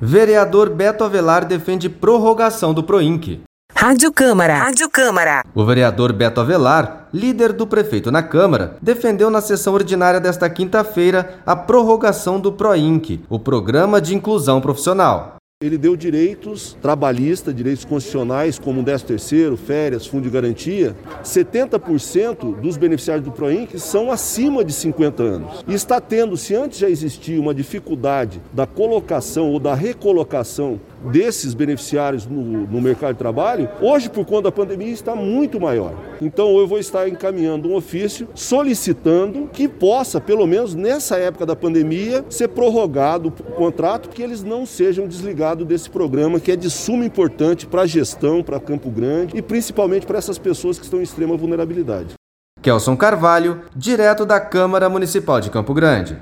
Vereador Beto Avelar defende prorrogação do PROINC. Rádio Câmara. Rádio Câmara. O vereador Beto Avelar, líder do prefeito na Câmara, defendeu na sessão ordinária desta quinta-feira a prorrogação do PROINC, o Programa de Inclusão Profissional. Ele deu direitos trabalhistas, direitos constitucionais, como 13 terceiro, férias, fundo de garantia. 70% dos beneficiários do PROINC são acima de 50 anos. E está tendo, se antes já existia uma dificuldade da colocação ou da recolocação desses beneficiários no, no, mercado de trabalho, hoje, por conta da pandemia, está muito maior. Então, eu vou estar encaminhando um ofício solicitando que possa, pelo menos nessa época da pandemia, ser prorrogado o contrato, que eles não sejam desligados desse programa, que é de suma importância para a gestão, para Campo Grande e principalmente para essas pessoas que estão em extrema vulnerabilidade. Kelson Carvalho, direto da Câmara Municipal de Campo Grande.